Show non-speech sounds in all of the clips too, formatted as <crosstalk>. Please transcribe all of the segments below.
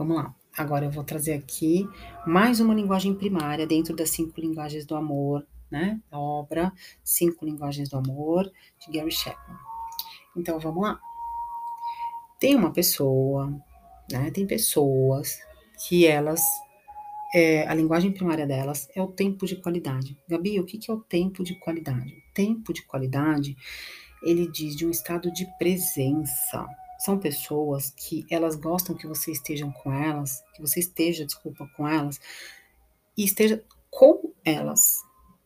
Vamos lá. Agora eu vou trazer aqui mais uma linguagem primária dentro das cinco linguagens do amor, né? A obra Cinco Linguagens do Amor, de Gary Chapman. Então vamos lá. Tem uma pessoa, né? Tem pessoas que elas é, a linguagem primária delas é o tempo de qualidade. Gabi, o que, é o tempo de qualidade? O tempo de qualidade, ele diz de um estado de presença. São pessoas que elas gostam que você esteja com elas, que você esteja, desculpa, com elas, e esteja com elas,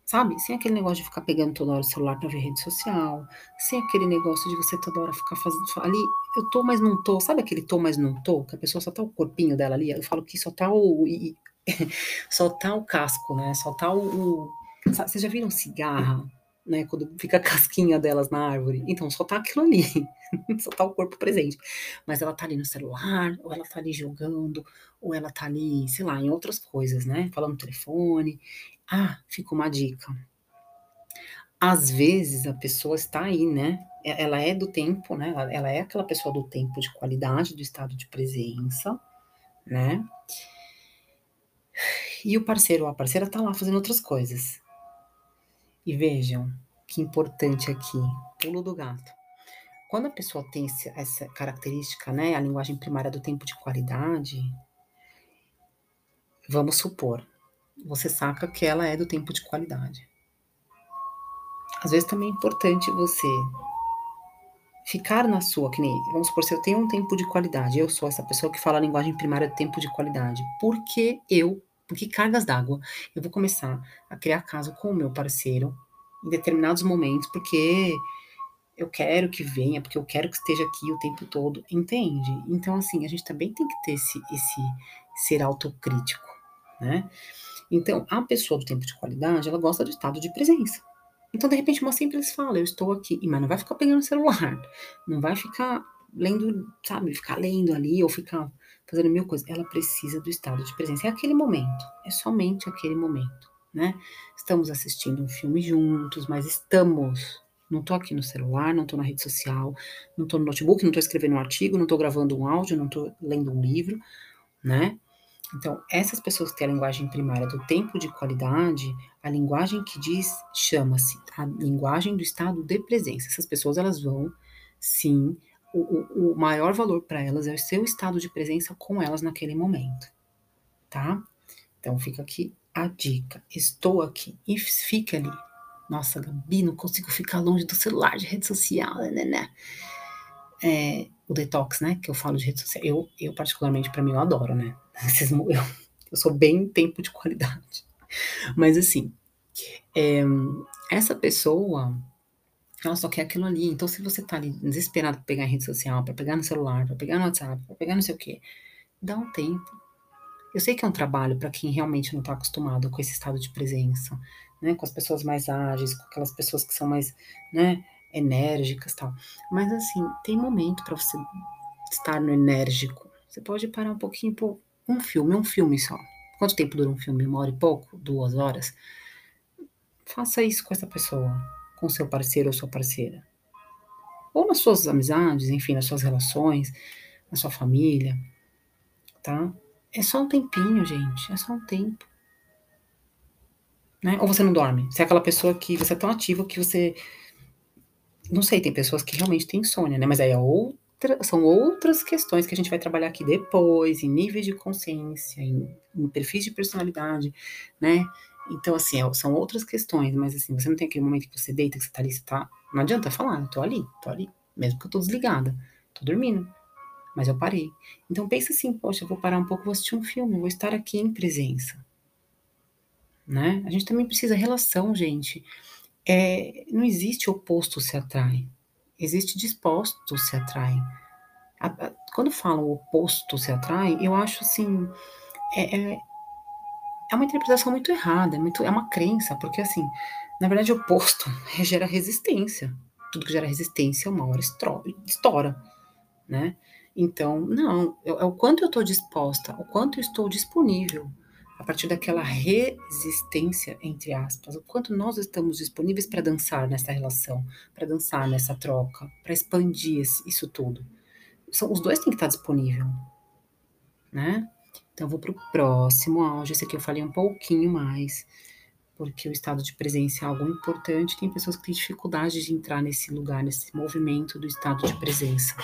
sabe? Sem aquele negócio de ficar pegando toda hora o celular para ver rede social, sem aquele negócio de você toda hora ficar fazendo ali, eu tô, mas não tô, sabe aquele tô, mas não tô, que a pessoa só tá o corpinho dela ali, eu falo que só tá o, soltar <laughs> o casco, né? Soltar o. o vocês já viram cigarra, né? Quando fica a casquinha delas na árvore. Então, soltar aquilo ali. <laughs> soltar o corpo presente. Mas ela tá ali no celular, ou ela tá ali jogando, ou ela tá ali, sei lá, em outras coisas, né? Falando no telefone. Ah, fica uma dica. Às vezes a pessoa está aí, né? Ela é do tempo, né? Ela é aquela pessoa do tempo de qualidade, do estado de presença, né? E o parceiro ou a parceira tá lá fazendo outras coisas. E vejam que importante aqui, pulo do gato. Quando a pessoa tem essa característica, né, a linguagem primária do tempo de qualidade, vamos supor, você saca que ela é do tempo de qualidade. Às vezes também é importante você ficar na sua, que nem, vamos supor, se eu tenho um tempo de qualidade, eu sou essa pessoa que fala a linguagem primária do tempo de qualidade, porque eu porque cargas d'água eu vou começar a criar caso com o meu parceiro em determinados momentos, porque eu quero que venha, porque eu quero que esteja aqui o tempo todo, entende? Então, assim, a gente também tem que ter esse, esse ser autocrítico, né? Então, a pessoa do tempo de qualidade, ela gosta do estado de presença. Então, de repente, uma simples fala, eu estou aqui, mas não vai ficar pegando o celular, não vai ficar lendo, sabe, ficar lendo ali ou ficar fazendo mil coisas. Ela precisa do estado de presença. É aquele momento, é somente aquele momento, né? Estamos assistindo um filme juntos, mas estamos. Não tô aqui no celular, não tô na rede social, não tô no notebook, não tô escrevendo um artigo, não tô gravando um áudio, não tô lendo um livro, né? Então, essas pessoas que têm a linguagem primária do tempo de qualidade, a linguagem que diz chama-se a linguagem do estado de presença. Essas pessoas elas vão sim o, o maior valor para elas é o seu estado de presença com elas naquele momento, tá? Então fica aqui a dica. Estou aqui e fica ali. Nossa, Gabi, não consigo ficar longe do celular, de rede social, né, né? É, o detox, né? Que eu falo de rede social. Eu, eu particularmente, para mim, eu adoro, né? <laughs> Eu, eu sou bem tempo de qualidade. Mas assim, é, essa pessoa ela só quer aquilo ali. Então, se você tá ali desesperado pra pegar em rede social, pra pegar no celular, pra pegar no WhatsApp, pra pegar não sei o quê, dá um tempo. Eu sei que é um trabalho para quem realmente não tá acostumado com esse estado de presença, né? Com as pessoas mais ágeis, com aquelas pessoas que são mais, né, enérgicas tal. Mas, assim, tem momento para você estar no enérgico. Você pode parar um pouquinho por um filme, um filme só. Quanto tempo dura um filme? Uma hora e pouco? Duas horas? Faça isso com essa pessoa com seu parceiro ou sua parceira. Ou nas suas amizades, enfim, nas suas relações, na sua família, tá? É só um tempinho, gente, é só um tempo. Né? Ou você não dorme? Você é aquela pessoa que você é tão ativo que você. Não sei, tem pessoas que realmente têm insônia, né? Mas aí é outra, são outras questões que a gente vai trabalhar aqui depois, em níveis de consciência, em, em perfis de personalidade, né? Então, assim, é, são outras questões, mas assim, você não tem aquele momento que você deita, que você tá ali, você tá. Não adianta falar, eu tô ali, tô ali. Mesmo que eu tô desligada, tô dormindo. Mas eu parei. Então pensa assim, poxa, eu vou parar um pouco, vou assistir um filme, vou estar aqui em presença. Né? A gente também precisa relação, gente. É, não existe oposto se atrai. Existe disposto se atrai. A, a, quando falam oposto se atrai, eu acho assim. É, é, é uma interpretação muito errada, é, muito, é uma crença, porque assim, na verdade o oposto <laughs> gera resistência. Tudo que gera resistência uma hora estoura, né? Então, não, é, é o quanto eu estou disposta, o quanto eu estou disponível a partir daquela resistência, entre aspas, o quanto nós estamos disponíveis para dançar nessa relação, para dançar nessa troca, para expandir isso tudo. São, os dois têm que estar disponíveis, né. Então vou para o próximo áudio, esse aqui eu falei um pouquinho mais, porque o estado de presença é algo importante, tem pessoas que têm dificuldade de entrar nesse lugar, nesse movimento do estado de presença.